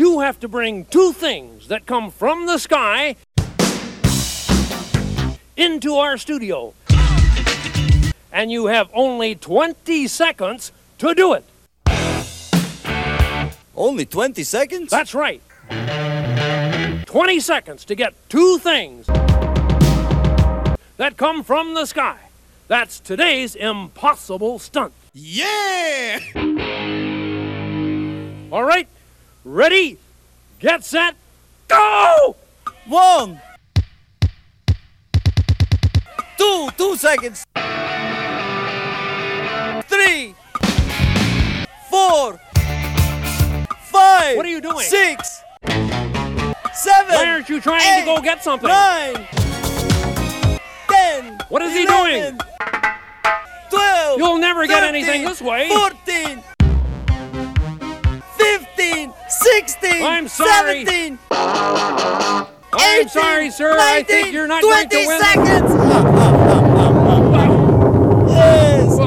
you have to bring two things that come from the sky into our studio. And you have only 20 seconds to do it. Only 20 seconds? That's right. 20 seconds to get two things that come from the sky. That's today's impossible stunt. Yeah! All right, ready, get set, go! One! Two, two seconds! Three! Four! Five! What are you doing? Six! Seven! Why aren't you trying eight, to go get something? Nine! Ten! What is he doing? Twelve! You'll never get anything this way. Fourteen! Fifteen! Sixteen! I'm sorry. Seventeen! I'm 18, sorry, sir. I think you're not going to 20 win. seconds! yes!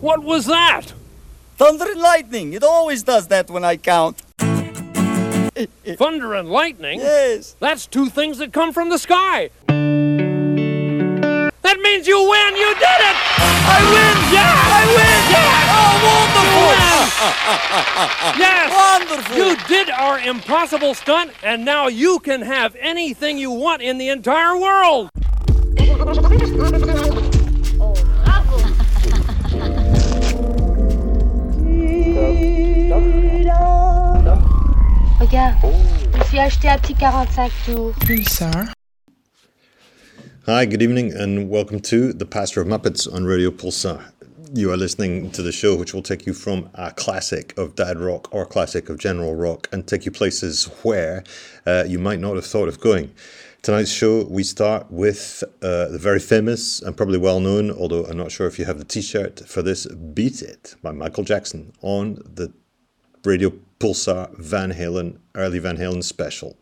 What was that? Thunder and lightning. It always does that when I count. Thunder and lightning? Yes. That's two things that come from the sky. That means you win. You did it. I win! Yeah! I win! Yeah! Oh, wonderful! Yes. Wonderful! You did our impossible stunt, and now you can have anything you want in the entire world. Regarde, je me suis acheté un petit 45 tours. Hi, good evening, and welcome to The Pastor of Muppets on Radio Pulsar. You are listening to the show which will take you from a classic of dad rock or a classic of general rock and take you places where uh, you might not have thought of going. Tonight's show, we start with uh, the very famous and probably well known, although I'm not sure if you have the t shirt for this, Beat It by Michael Jackson on the Radio Pulsar Van Halen, early Van Halen special.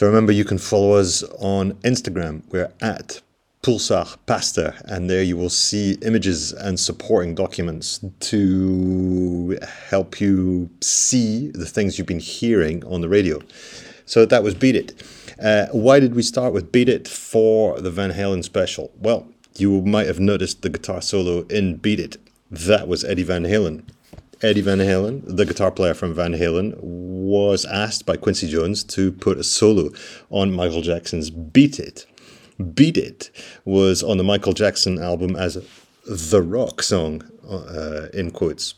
So remember, you can follow us on Instagram. We're at Pulsar Pastor, and there you will see images and supporting documents to help you see the things you've been hearing on the radio. So that was Beat It. Uh, why did we start with Beat It for the Van Halen special? Well, you might have noticed the guitar solo in Beat It. That was Eddie Van Halen. Eddie Van Halen, the guitar player from Van Halen, was asked by Quincy Jones to put a solo on Michael Jackson's Beat It. Beat It was on the Michael Jackson album as the rock song, uh, in quotes.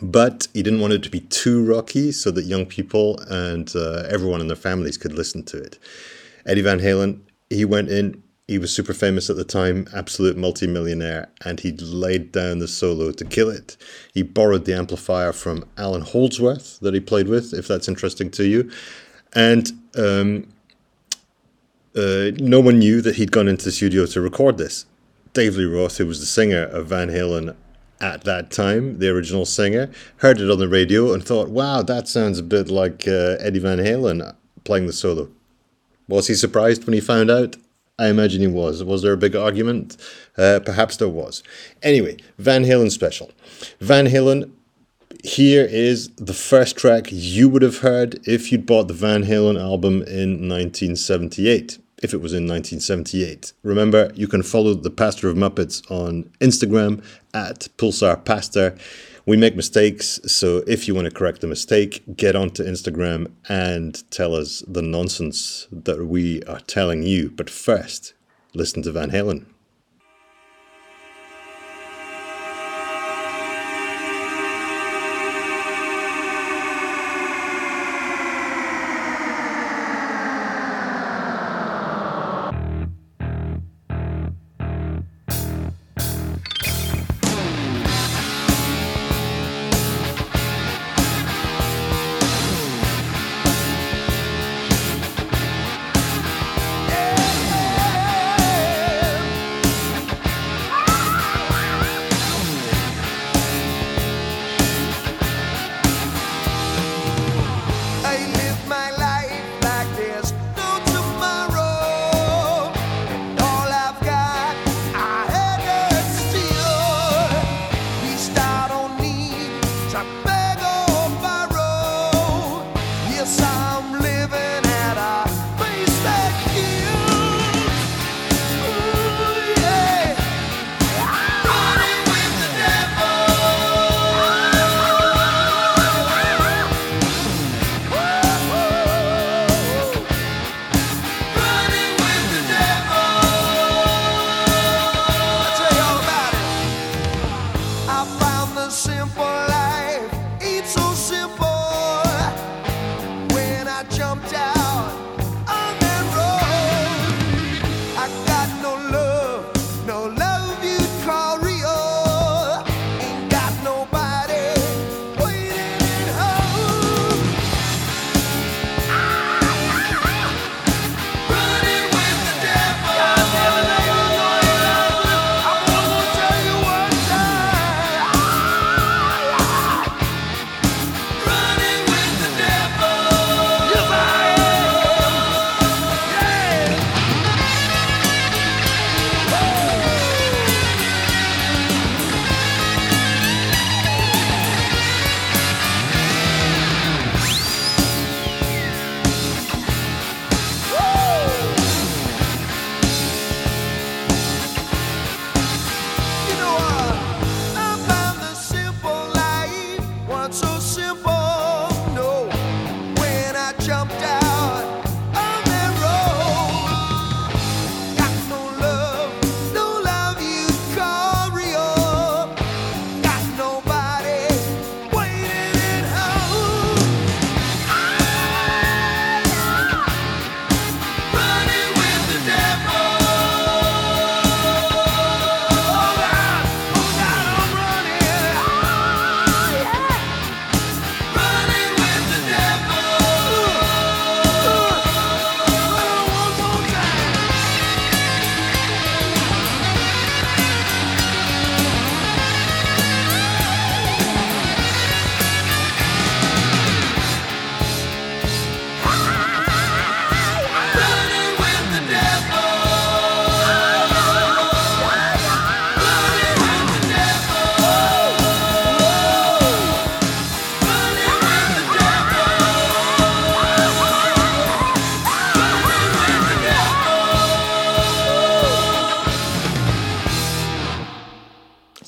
But he didn't want it to be too rocky so that young people and uh, everyone in their families could listen to it. Eddie Van Halen, he went in, he was super famous at the time, absolute multimillionaire, and he laid down the solo to kill it. He borrowed the amplifier from Allan Holdsworth that he played with, if that's interesting to you. And um, uh, no one knew that he'd gone into the studio to record this. Dave Lee Roth, who was the singer of Van Halen at that time, the original singer, heard it on the radio and thought, wow, that sounds a bit like uh, Eddie Van Halen playing the solo. Was he surprised when he found out? I imagine he was. Was there a big argument? Uh, perhaps there was. Anyway, Van Halen special. Van Halen, here is the first track you would have heard if you'd bought the Van Halen album in 1978 if it was in 1978. Remember, you can follow the Pastor of Muppets on Instagram at Pulsar Pastor. We make mistakes, so if you want to correct the mistake, get onto Instagram and tell us the nonsense that we are telling you. But first, listen to Van Halen.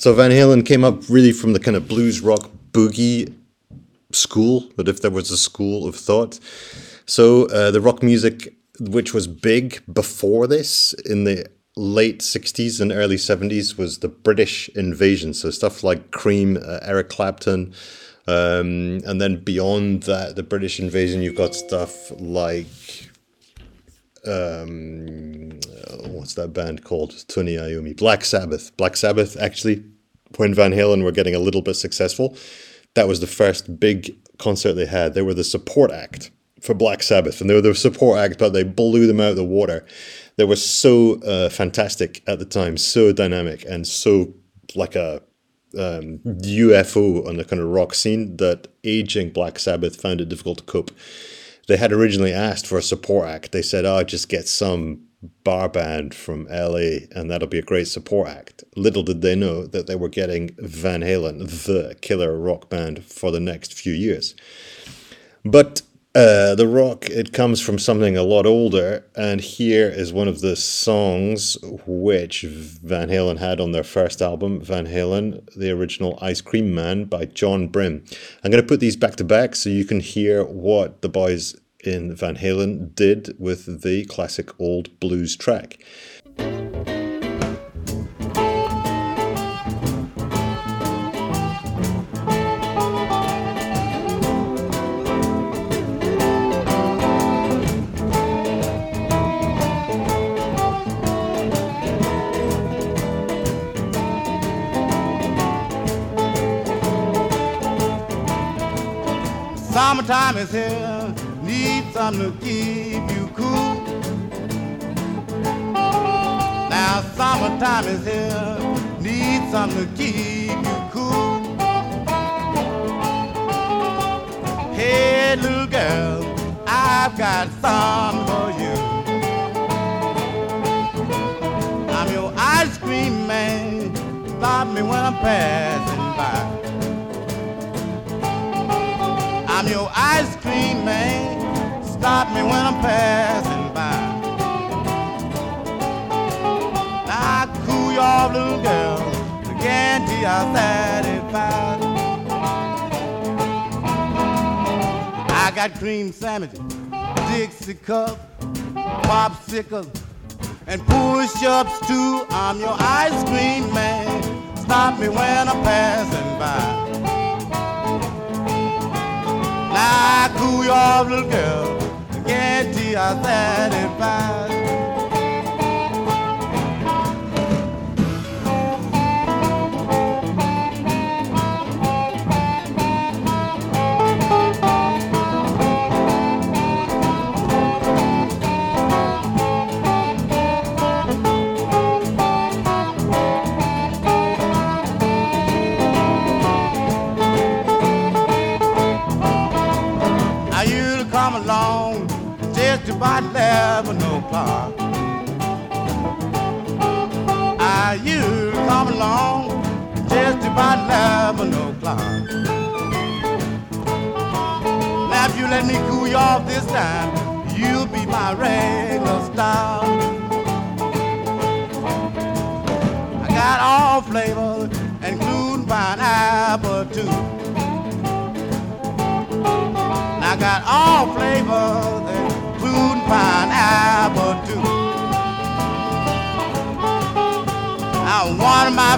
So Van Halen came up really from the kind of blues rock boogie school, but if there was a school of thought. So uh, the rock music, which was big before this in the late 60s and early 70s, was the British invasion. So stuff like Cream, uh, Eric Clapton. Um, and then beyond that, the British invasion, you've got stuff like um, what's that band called? Tony Iommi, Black Sabbath. Black Sabbath, actually, when Van Halen were getting a little bit successful, that was the first big concert they had. They were the support act for Black Sabbath, and they were the support act, but they blew them out of the water. They were so uh, fantastic at the time, so dynamic, and so like a um, UFO on the kind of rock scene that aging Black Sabbath found it difficult to cope. They had originally asked for a support act. They said, "Oh, just get some bar band from LA, and that'll be a great support act." Little did they know that they were getting Van Halen, the killer rock band, for the next few years. But uh, the rock it comes from something a lot older, and here is one of the songs which Van Halen had on their first album, Van Halen, the original Ice Cream Man by John Brim. I'm going to put these back to back so you can hear what the boys in Van Halen did with the classic old blues track. Summertime is here, to keep you cool. Now summertime is here, need something to keep you cool. Hey little girl, I've got something for you. I'm your ice cream man, stop me when I'm passing by. I'm your ice cream man. Stop me when I'm passing by. Now I cool you off, little girl. The guarantee I'm satisfied. I got cream sandwiches, Dixie cup, popsicles, and push-ups too. I'm your ice cream man. Stop me when I'm passing by. Now I cool you off, little girl. I guarantee I'm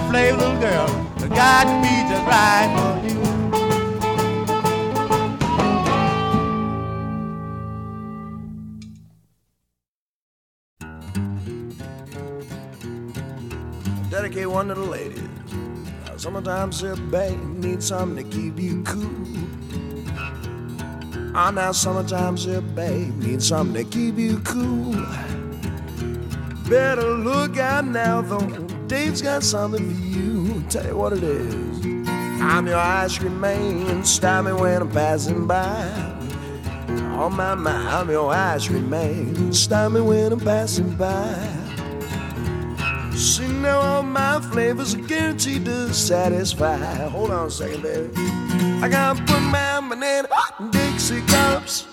flavors, little girl, got to be just right for you. dedicate one to the ladies. Now, sometimes a babe needs something to keep you cool. Ah, now sometimes a babe needs something to keep you cool. Better look out now, though. Dave's got something for you. Tell you what it is. I'm your ice cream man. Stop me when I'm passing by. On my mind, I'm your ice cream man. Stop me when I'm passing by. See now all my flavors are guaranteed to satisfy. Hold on a second, baby. I gotta put my banana in Dixie cups.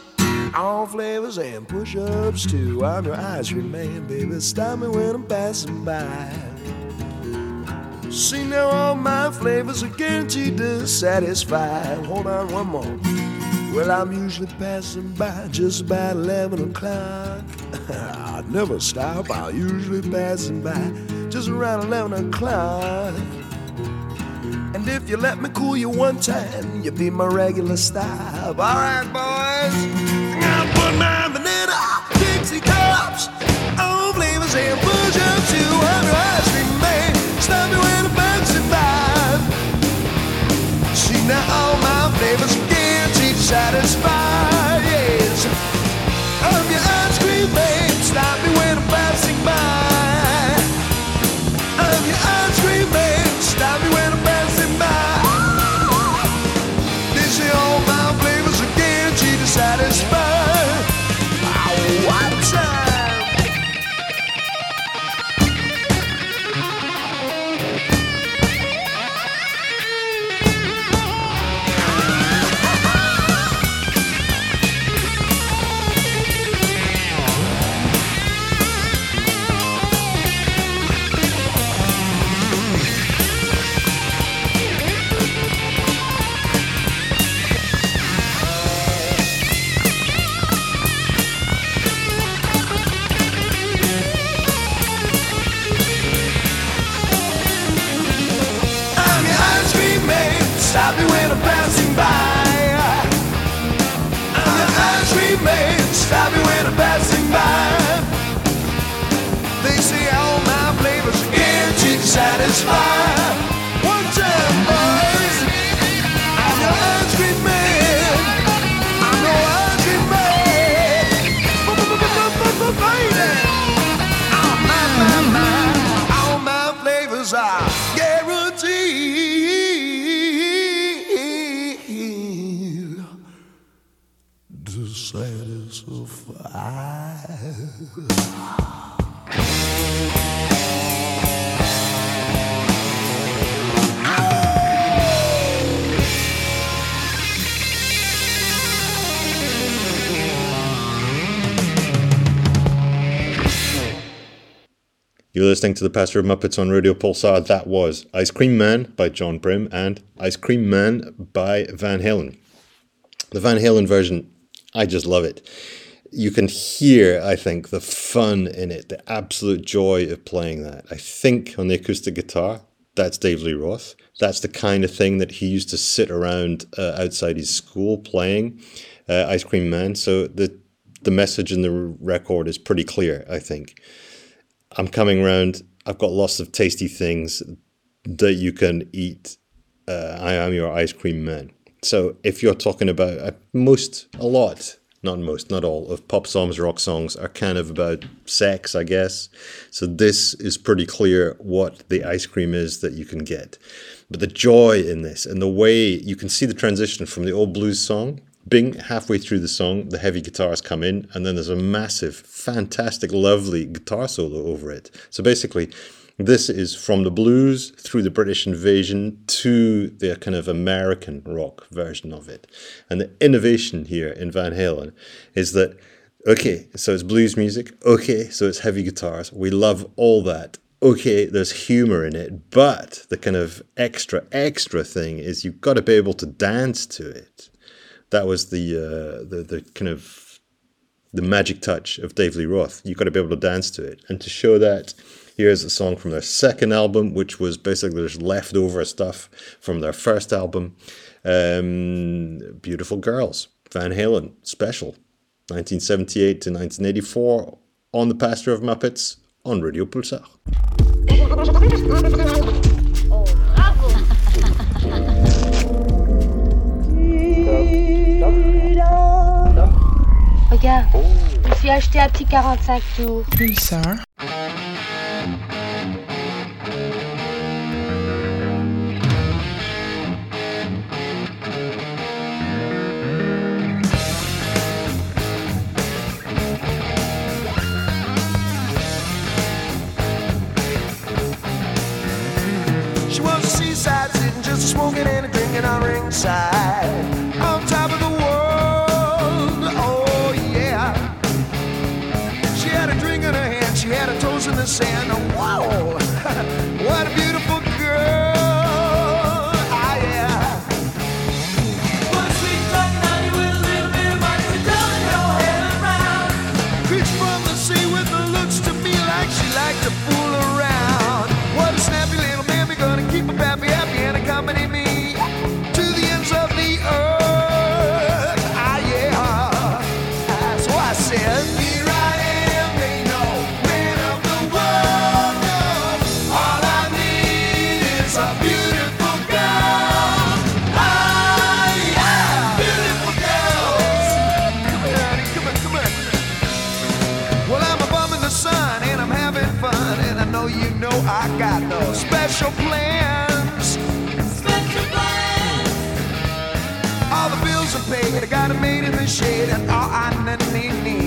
All flavors and push-ups too. I'm your ice cream man, baby. Stop me when I'm passing by. See now all my flavors are guaranteed to satisfy. Hold on one more. Well, I'm usually passing by just about 11 o'clock. I never stop, i usually passing by just around 11 o'clock. And if you let me cool you one time, you'll be my regular stop. All right, boys. Now put my banana, Dixie cups, old flavors and push up to 100. Now all my flavors guaranteed to I'm You're listening to the Pastor of Muppets on Radio Pulsar. That was Ice Cream Man by John Brim and Ice Cream Man by Van Halen. The Van Halen version, I just love it. You can hear, I think, the fun in it, the absolute joy of playing that. I think on the acoustic guitar, that's Dave Lee Roth. That's the kind of thing that he used to sit around uh, outside his school playing uh, Ice Cream Man. So the the message in the record is pretty clear, I think. I'm coming round. I've got lots of tasty things that you can eat. Uh, I am your ice cream man. So if you're talking about uh, most, a lot, not most, not all of pop songs, rock songs are kind of about sex, I guess. So this is pretty clear what the ice cream is that you can get. But the joy in this and the way you can see the transition from the old blues song Bing, halfway through the song, the heavy guitars come in, and then there's a massive, fantastic, lovely guitar solo over it. So basically, this is from the blues through the British invasion to the kind of American rock version of it. And the innovation here in Van Halen is that, okay, so it's blues music, okay, so it's heavy guitars. We love all that. Okay, there's humor in it, but the kind of extra, extra thing is you've got to be able to dance to it that was the uh, the the kind of the magic touch of Dave Lee Roth. You've got to be able to dance to it, and to show that, here's a song from their second album, which was basically just leftover stuff from their first album. Um, Beautiful Girls, Van Halen special, 1978 to 1984, on the Pastor of Muppets on Radio Pulsar. Regarde, je me suis acheté un petit 45 tours. Pulsar. Smoking and drinking on ringside. On top of the world, oh yeah. She had a drink in her hand, she had her toes in the sand. Oh, whoa, special plans. Special plans. All the bills are paid. I got it made in the shade, and all I need,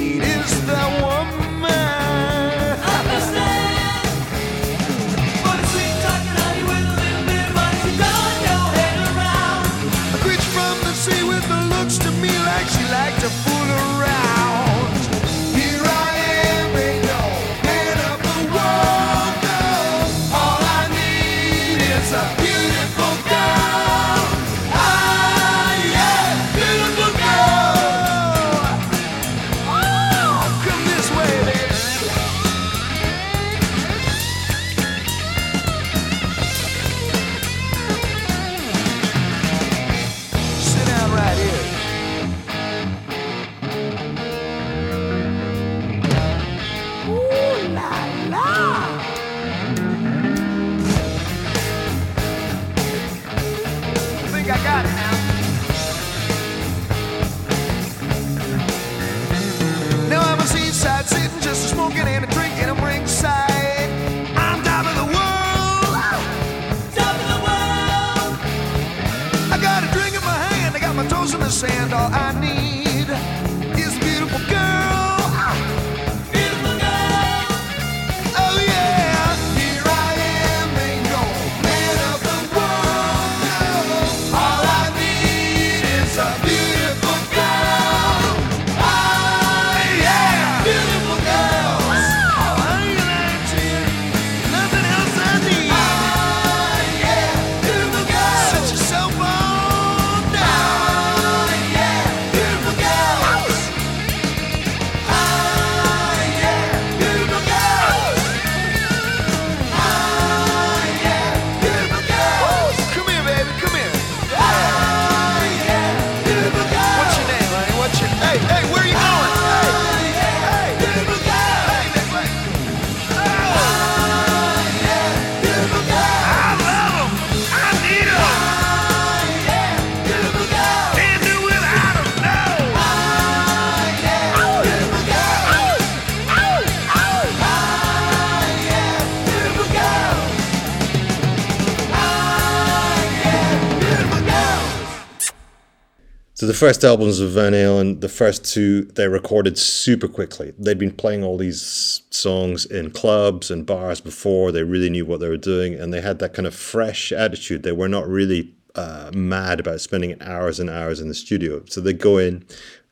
first albums of Van Halen, the first two, they recorded super quickly. They'd been playing all these songs in clubs and bars before. They really knew what they were doing, and they had that kind of fresh attitude. They were not really uh, mad about spending hours and hours in the studio. So they go in.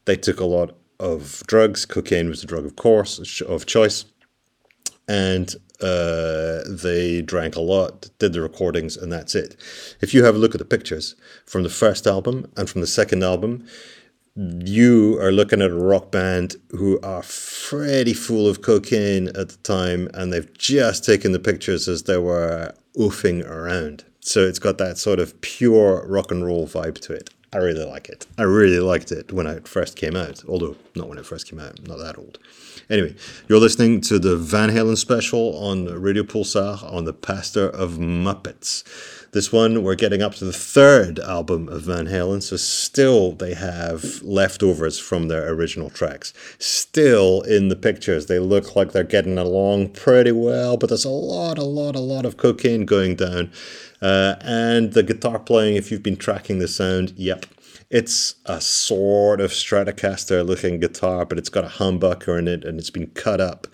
They took a lot of drugs. Cocaine was the drug, of course, of choice and uh, they drank a lot, did the recordings, and that's it. If you have a look at the pictures from the first album and from the second album, you are looking at a rock band who are pretty full of cocaine at the time, and they've just taken the pictures as they were oofing around. So it's got that sort of pure rock and roll vibe to it. I really like it. I really liked it when it first came out, although not when it first came out, not that old. Anyway, you're listening to the Van Halen special on Radio Pulsar on the Pastor of Muppets. This one, we're getting up to the third album of Van Halen, so still they have leftovers from their original tracks. Still in the pictures, they look like they're getting along pretty well, but there's a lot, a lot, a lot of cocaine going down. Uh, and the guitar playing, if you've been tracking the sound, yep, it's a sort of Stratocaster looking guitar, but it's got a humbucker in it and it's been cut up.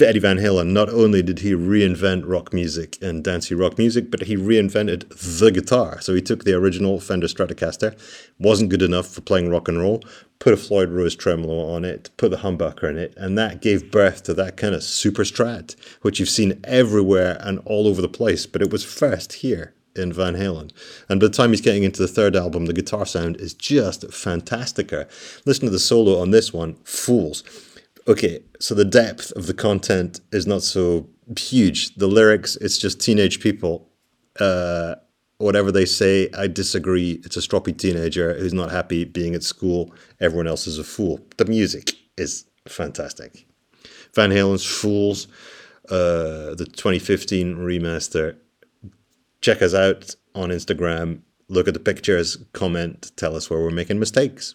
Eddie Van Halen, not only did he reinvent rock music and dancey rock music, but he reinvented the guitar. So he took the original Fender Stratocaster, wasn't good enough for playing rock and roll, put a Floyd Rose tremolo on it, put the humbucker in it, and that gave birth to that kind of super strat, which you've seen everywhere and all over the place, but it was first here in Van Halen. And by the time he's getting into the third album, the guitar sound is just fantastica. Listen to the solo on this one, Fools. Okay, so the depth of the content is not so huge. The lyrics, it's just teenage people. Uh, whatever they say, I disagree. It's a stroppy teenager who's not happy being at school. Everyone else is a fool. The music is fantastic. Van Halen's Fools, uh, the 2015 remaster check us out on Instagram. Look at the pictures, comment, tell us where we're making mistakes.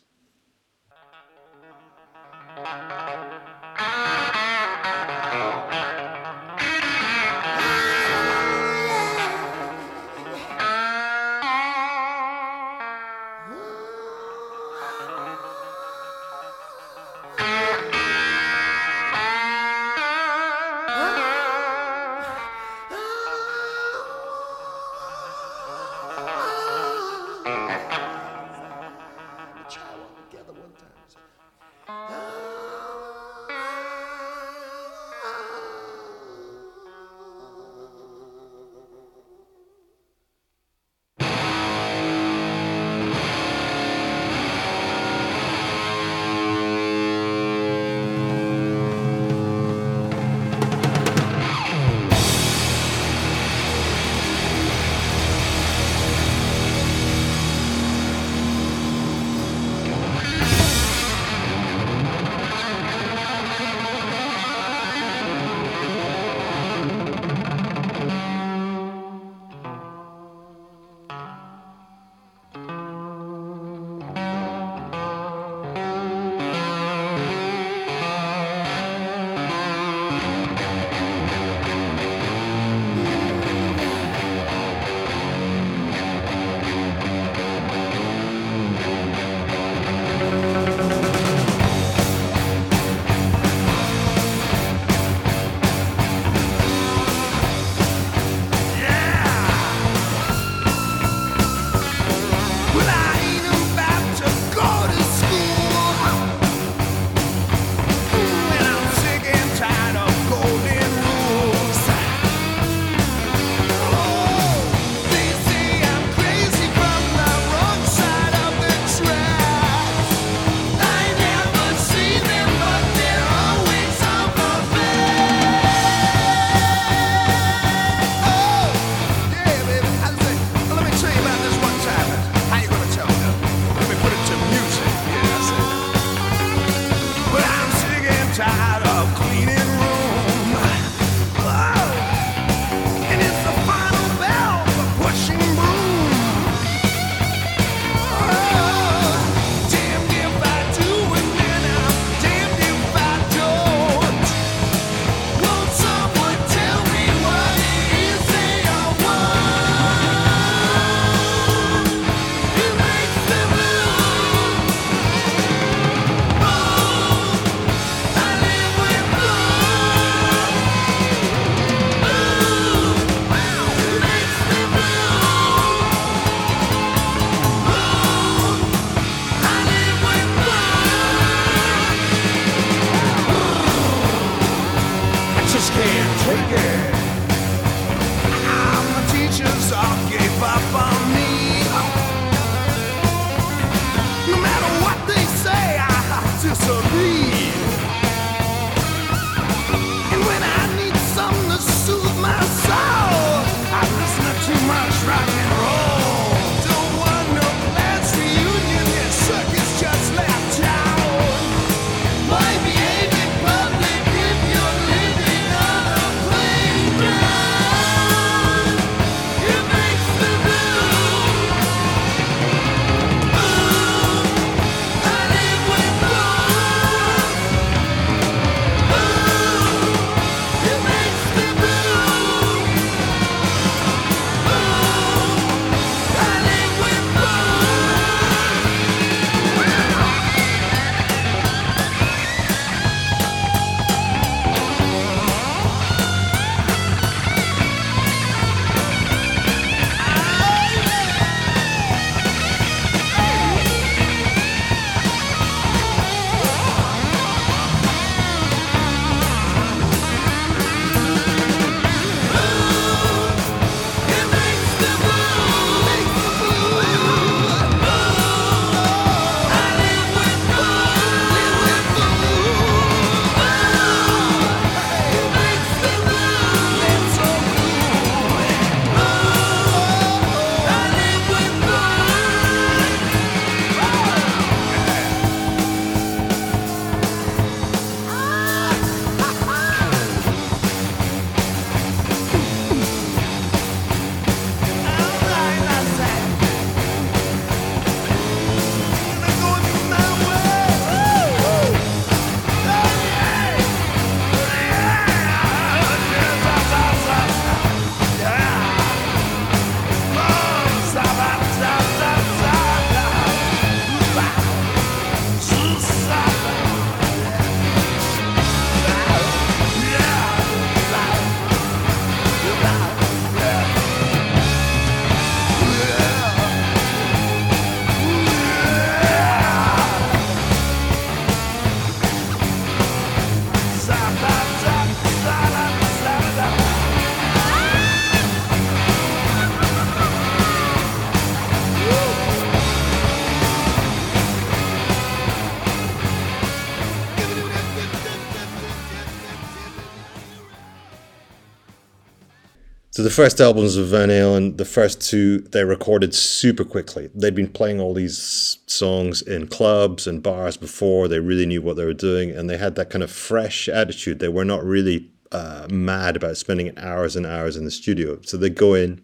So the first albums of Van Halen, the first two, they recorded super quickly. They'd been playing all these songs in clubs and bars before. They really knew what they were doing, and they had that kind of fresh attitude. They were not really uh, mad about spending hours and hours in the studio. So they go in,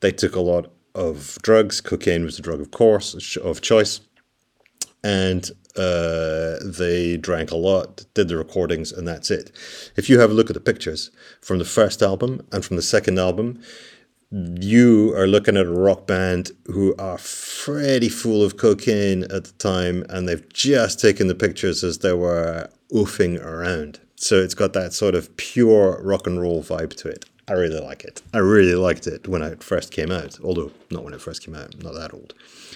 they took a lot of drugs. Cocaine was the drug, of course, of choice and uh, they drank a lot, did the recordings, and that's it. If you have a look at the pictures from the first album and from the second album, you are looking at a rock band who are pretty full of cocaine at the time, and they've just taken the pictures as they were oofing around. So it's got that sort of pure rock and roll vibe to it. I really like it. I really liked it when it first came out, although not when it first came out, not that old.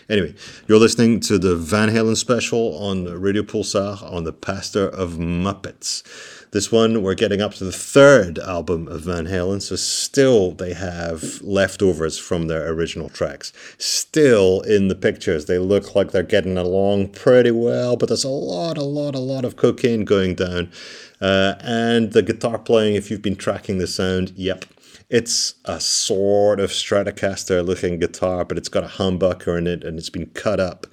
Anyway, you're listening to the Van Halen special on Radio Pulsar on the Pastor of Muppets. This one, we're getting up to the third album of Van Halen, so still they have leftovers from their original tracks. Still in the pictures, they look like they're getting along pretty well, but there's a lot, a lot, a lot of cocaine going down. Uh, and the guitar playing, if you've been tracking the sound, yep, it's a sort of Stratocaster looking guitar, but it's got a humbucker in it and it's been cut up.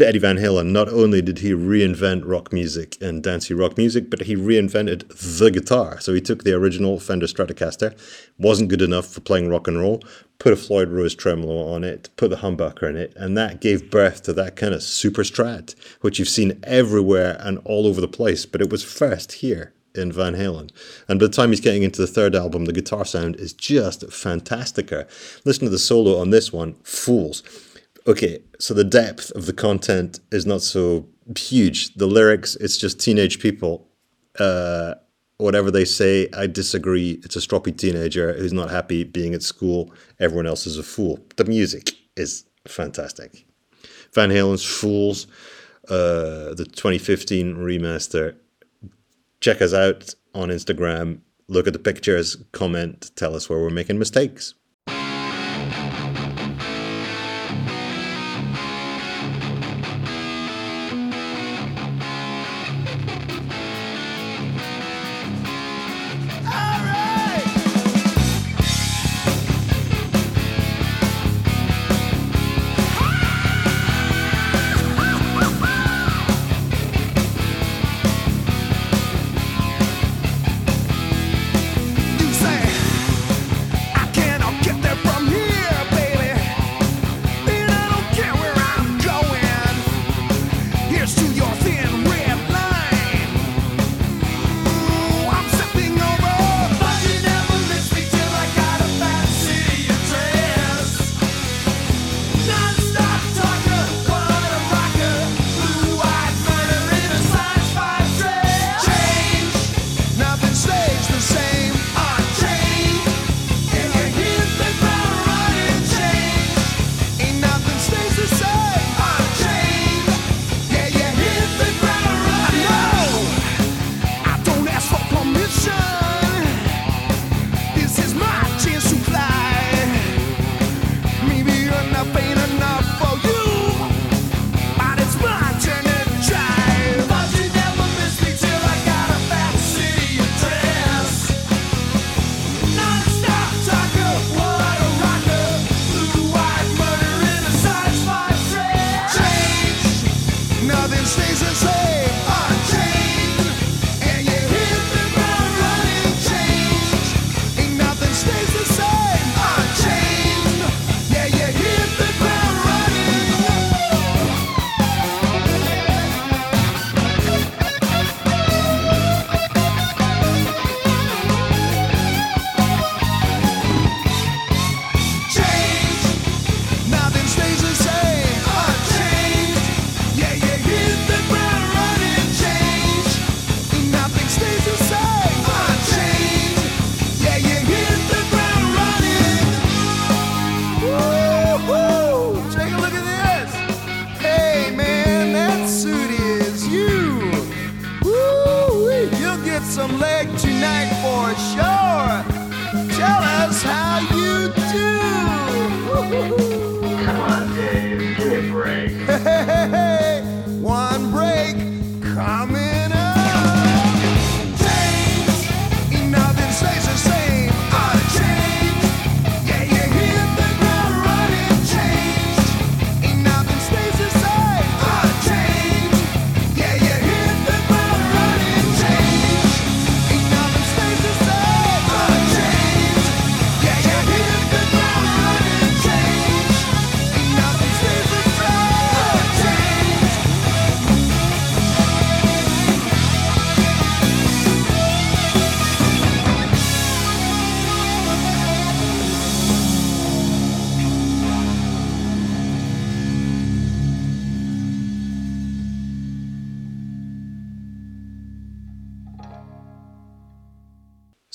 Eddie Van Halen, not only did he reinvent rock music and dancey rock music, but he reinvented the guitar. So he took the original Fender Stratocaster, wasn't good enough for playing rock and roll, put a Floyd Rose tremolo on it, put the humbucker in it, and that gave birth to that kind of super strat, which you've seen everywhere and all over the place, but it was first here in Van Halen. And by the time he's getting into the third album, the guitar sound is just fantastica. Listen to the solo on this one, Fools. Okay, so the depth of the content is not so huge. The lyrics, it's just teenage people. Uh, whatever they say, I disagree. It's a stroppy teenager who's not happy being at school. Everyone else is a fool. The music is fantastic. Van Halen's Fools, uh, the 2015 remaster. Check us out on Instagram. Look at the pictures, comment, tell us where we're making mistakes.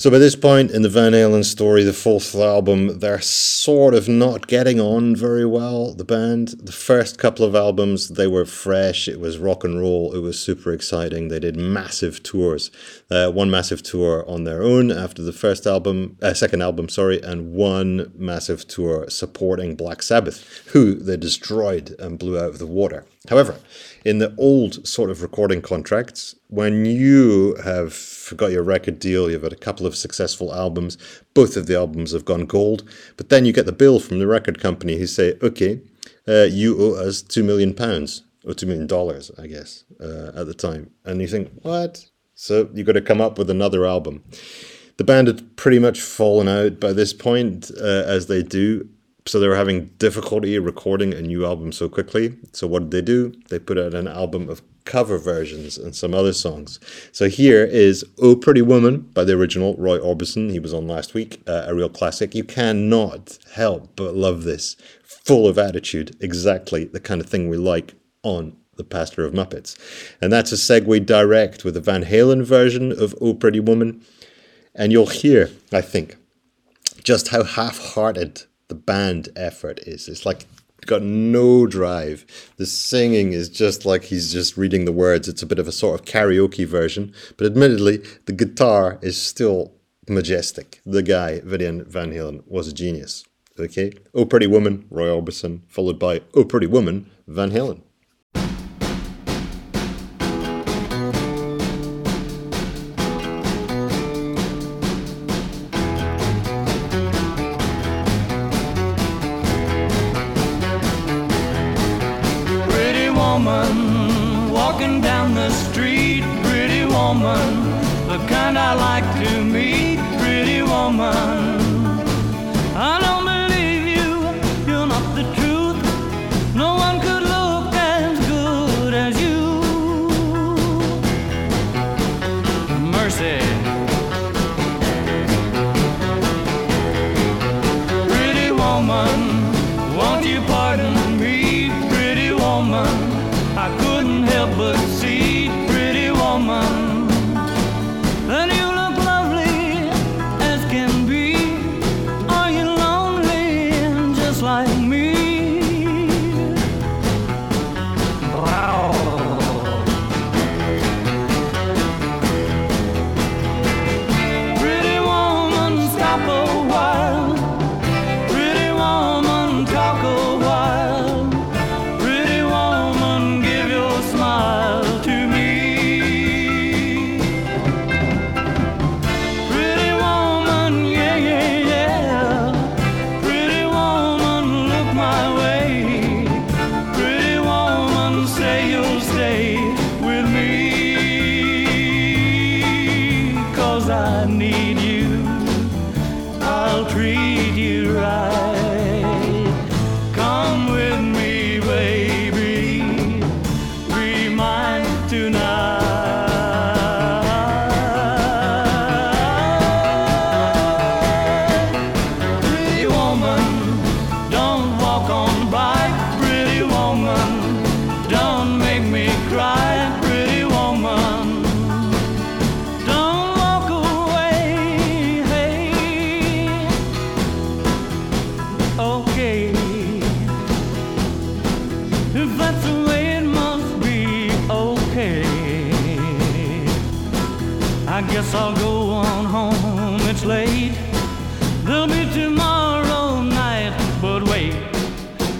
So by this point in the Van Halen story, the fourth album, they're sort of not getting on very well, the band. The first couple of albums, they were fresh, it was rock and roll, it was super exciting. They did massive tours. Uh, one massive tour on their own after the first album, uh, second album, sorry, and one massive tour supporting Black Sabbath, who they destroyed and blew out of the water. However, in the old sort of recording contracts, when you have got your record deal, you've had a couple of successful albums, both of the albums have gone gold, but then you get the bill from the record company who say, okay, uh, you owe us two million pounds, or two million dollars, I guess, uh, at the time. And you think, what? So you've got to come up with another album. The band had pretty much fallen out by this point, uh, as they do, so they were having difficulty recording a new album so quickly. So what did they do? They put out an album of cover versions and some other songs. So here is "Oh Pretty Woman" by the original Roy Orbison. He was on last week, uh, a real classic. You cannot help but love this, full of attitude, exactly the kind of thing we like on the Pastor of Muppets. And that's a segue direct with the Van Halen version of "Oh Pretty Woman," and you'll hear, I think, just how half-hearted the band effort is. It's like got no drive. The singing is just like he's just reading the words. It's a bit of a sort of karaoke version, but admittedly, the guitar is still majestic. The guy, Vidian Van Halen, was a genius. Okay? Oh Pretty Woman, Roy Orbison, followed by Oh Pretty Woman, Van Halen.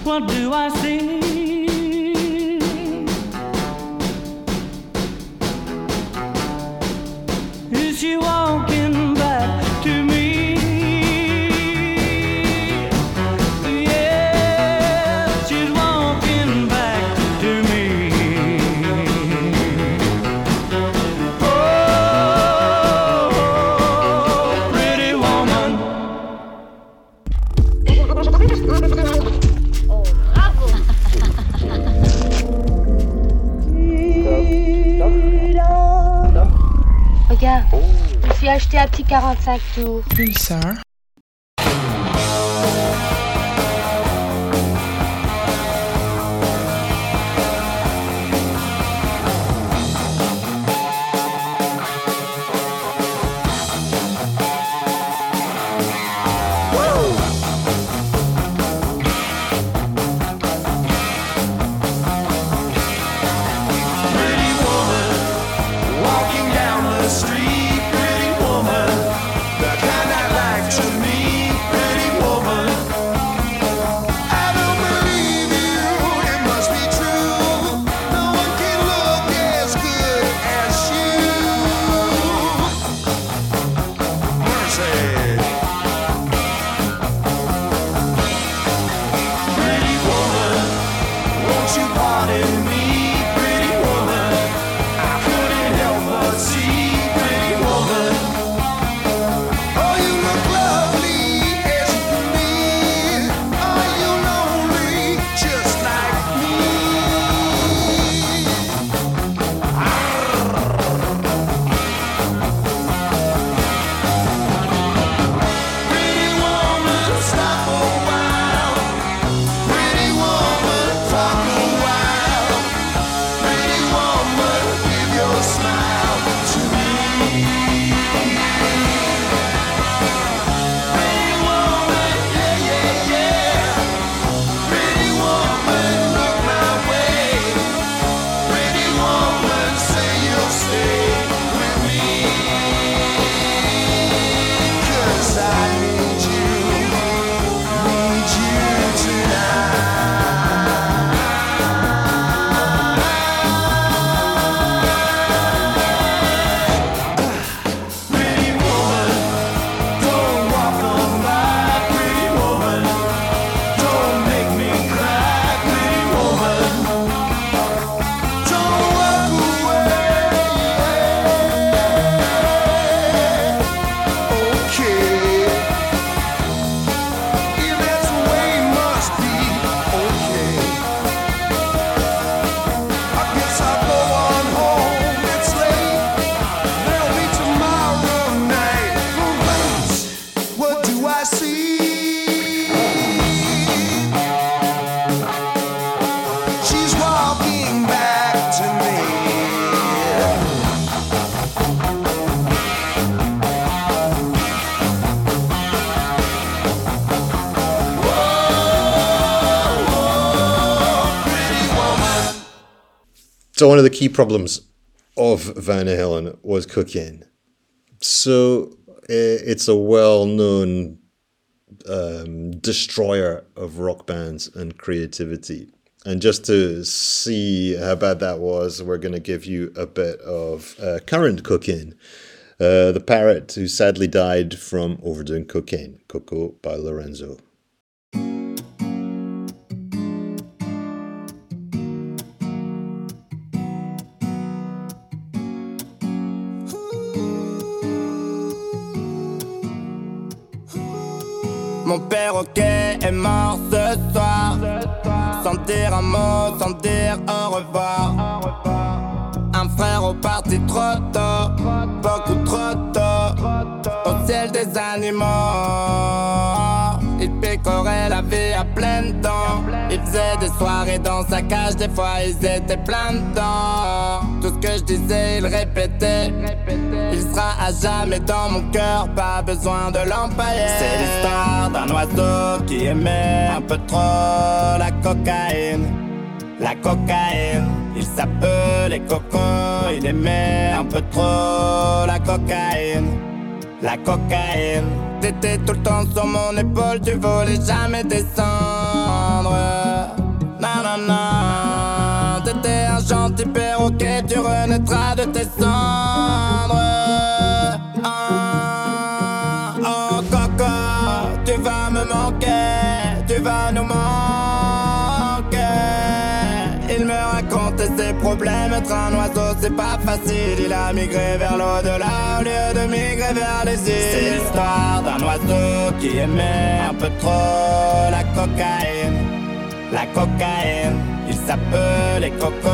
What do I see? Je me suis acheté un petit 45 tours. Pulsar. So one of the key problems of Van Halen was cocaine. So it's a well-known um, destroyer of rock bands and creativity. And just to see how bad that was, we're going to give you a bit of uh, current cocaine. Uh, the parrot who sadly died from overdoing cocaine, Coco by Lorenzo. Ce soir. Sans dire un mot, sans dire au revoir. Un frère au parti trop tôt, beaucoup trop tôt. Au ciel des animaux. Il picorait la vie à pleines dents. Il faisait des soirées dans sa cage, des fois ils étaient plein dedans. Tout ce que je disais, il répétait. Il sera à jamais dans mon cœur, pas besoin de l'empailler. C'est l'histoire d'un oiseau qui aimait un peu trop la cocaïne. La cocaïne, il s'appelait Coco, il aimait un peu trop la cocaïne. La cocaïne, t'étais tout le temps sur mon épaule, tu voulais jamais descendre. Non, non, non, gentil perroquet, tu renaîtras de tes cendres. Ah, oh, Coco, tu vas me manquer, tu vas nous manquer. Il me racontait ses problèmes, être un oiseau c'est pas facile. Il a migré vers l'au-delà au lieu de migrer vers les îles. C'est l'histoire d'un oiseau qui aimait un peu trop la cocaïne. La cocaïne, il s'appelait Coco,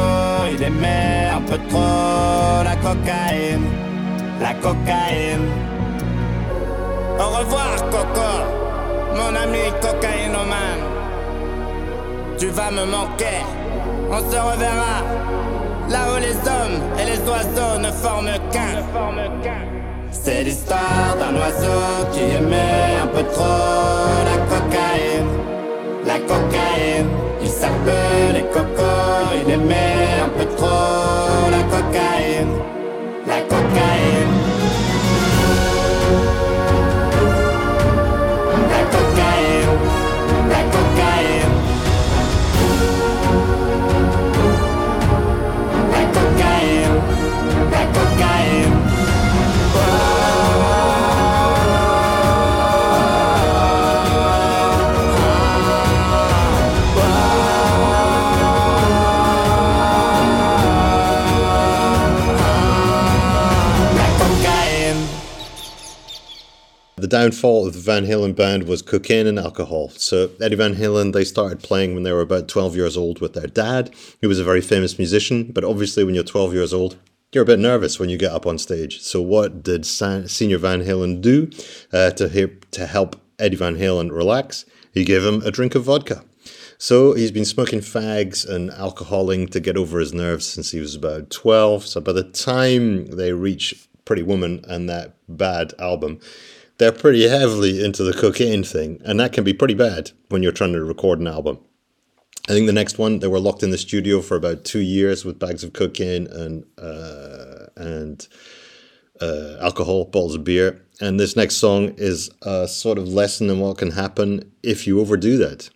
il aimait un peu trop la cocaïne. La cocaïne. Au revoir Coco, mon ami cocaïnomane. Tu vas me manquer, on se reverra. Là où les hommes et les oiseaux ne forment qu'un. C'est l'histoire d'un oiseau qui aimait un peu trop la cocaïne. La cocaïne, il s'appelait Coco, il aimait un peu trop la cocaïne. La cocaïne. Downfall of the Van Halen band was cocaine and alcohol. So Eddie Van Halen, they started playing when they were about 12 years old with their dad, who was a very famous musician. But obviously, when you're 12 years old, you're a bit nervous when you get up on stage. So what did San- Senior Van Halen do uh, to, he- to help Eddie Van Halen relax? He gave him a drink of vodka. So he's been smoking fags and alcoholing to get over his nerves since he was about 12. So by the time they reach Pretty Woman and that bad album, they're pretty heavily into the cocaine thing. And that can be pretty bad when you're trying to record an album. I think the next one they were locked in the studio for about two years with bags of cocaine and uh, and uh, alcohol, bottles of beer. And this next song is a sort of lesson in what can happen if you overdo that.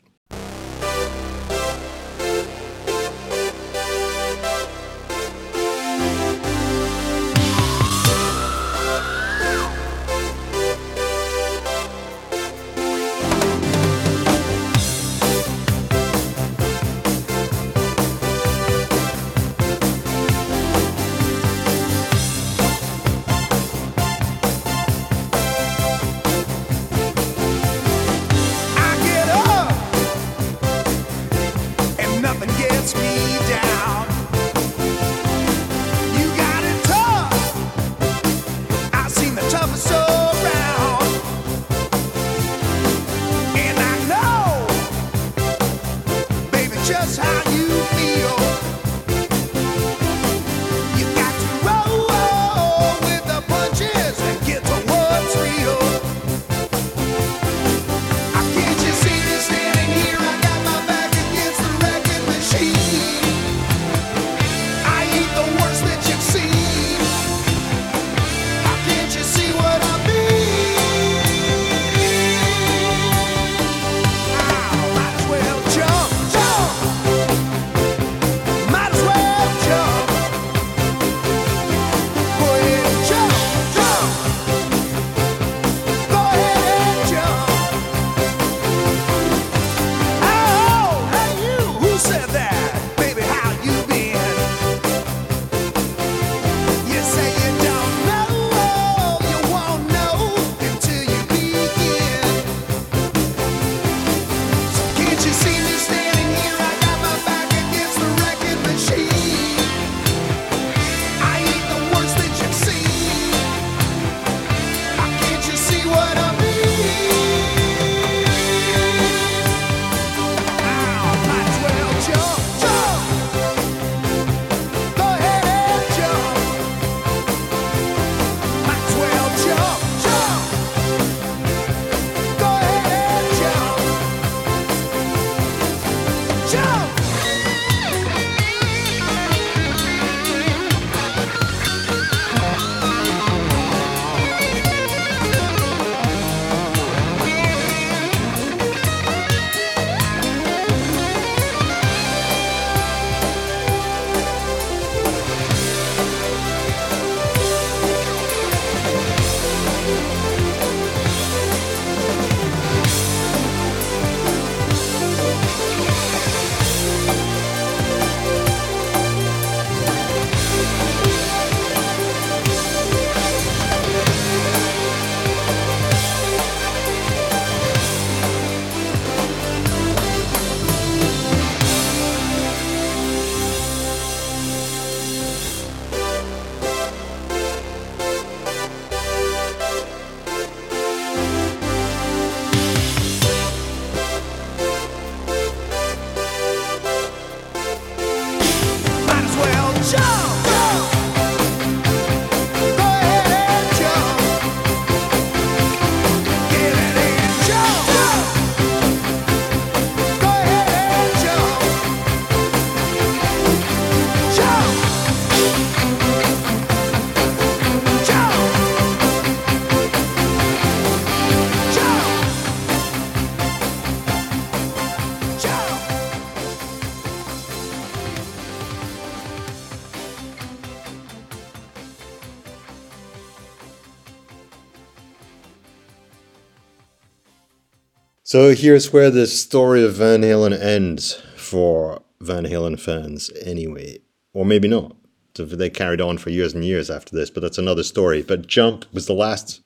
So here's where the story of Van Halen ends for Van Halen fans, anyway. Or maybe not. They carried on for years and years after this, but that's another story. But Jump was the last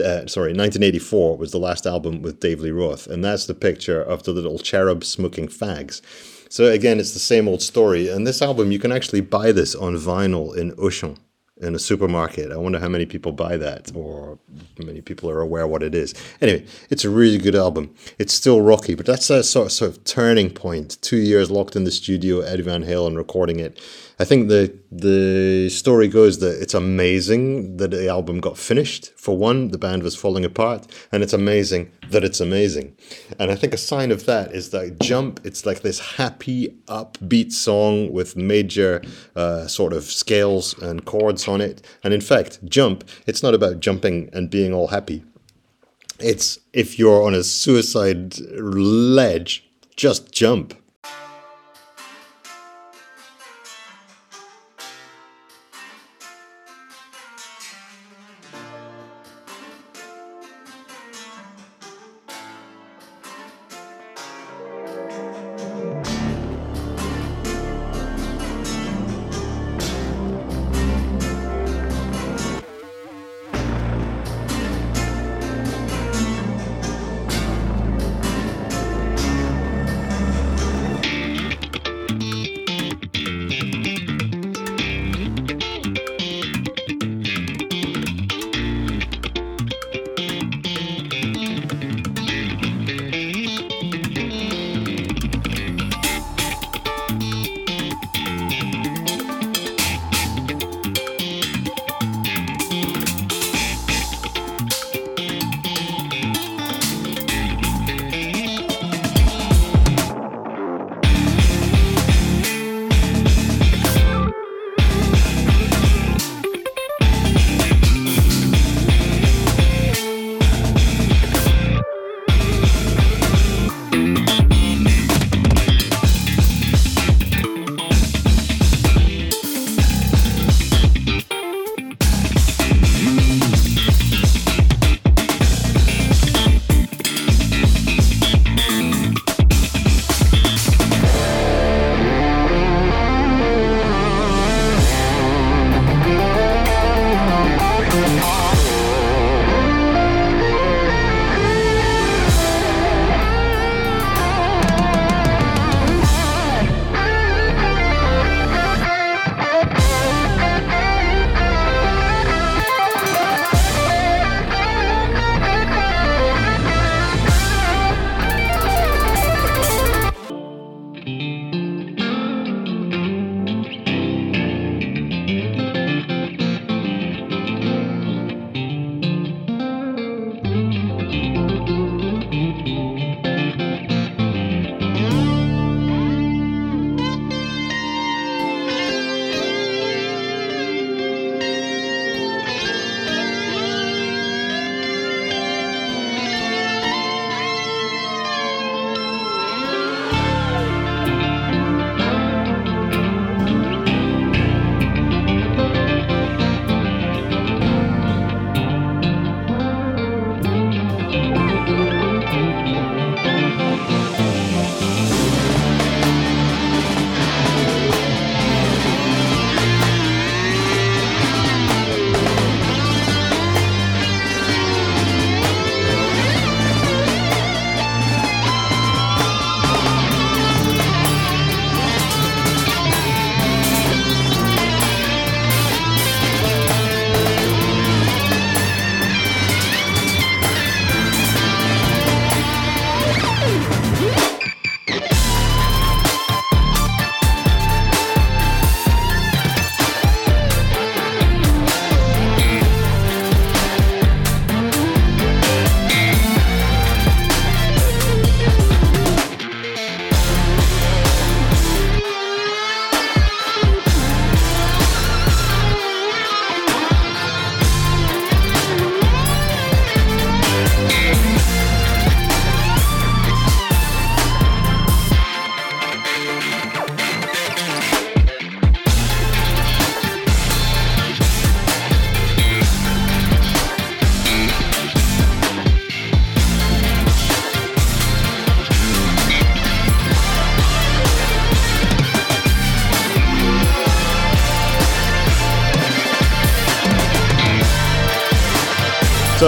uh, sorry, 1984 was the last album with Dave Lee Roth, and that's the picture of the little cherub smoking fags. So again, it's the same old story. And this album, you can actually buy this on vinyl in Auchan in a supermarket. I wonder how many people buy that or many people are aware what it is. Anyway, it's a really good album. It's still rocky, but that's a sort of, sort of turning point. Two years locked in the studio, Eddie Van Halen recording it. I think the the story goes that it's amazing that the album got finished. For one, the band was falling apart, and it's amazing that it's amazing. And I think a sign of that is that Jump. It's like this happy, upbeat song with major uh, sort of scales and chords on it. And in fact, Jump. It's not about jumping and being all happy. It's if you're on a suicide ledge, just jump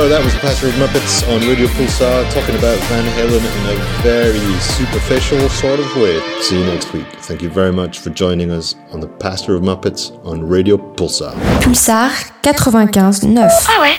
So that was the Pastor of Muppets on Radio Pulsar talking about Van Halen in a very superficial sort of way. See you next week. Thank you very much for joining us on the Pastor of Muppets on Radio Pulsar. Pulsar 95.9. Ah ouais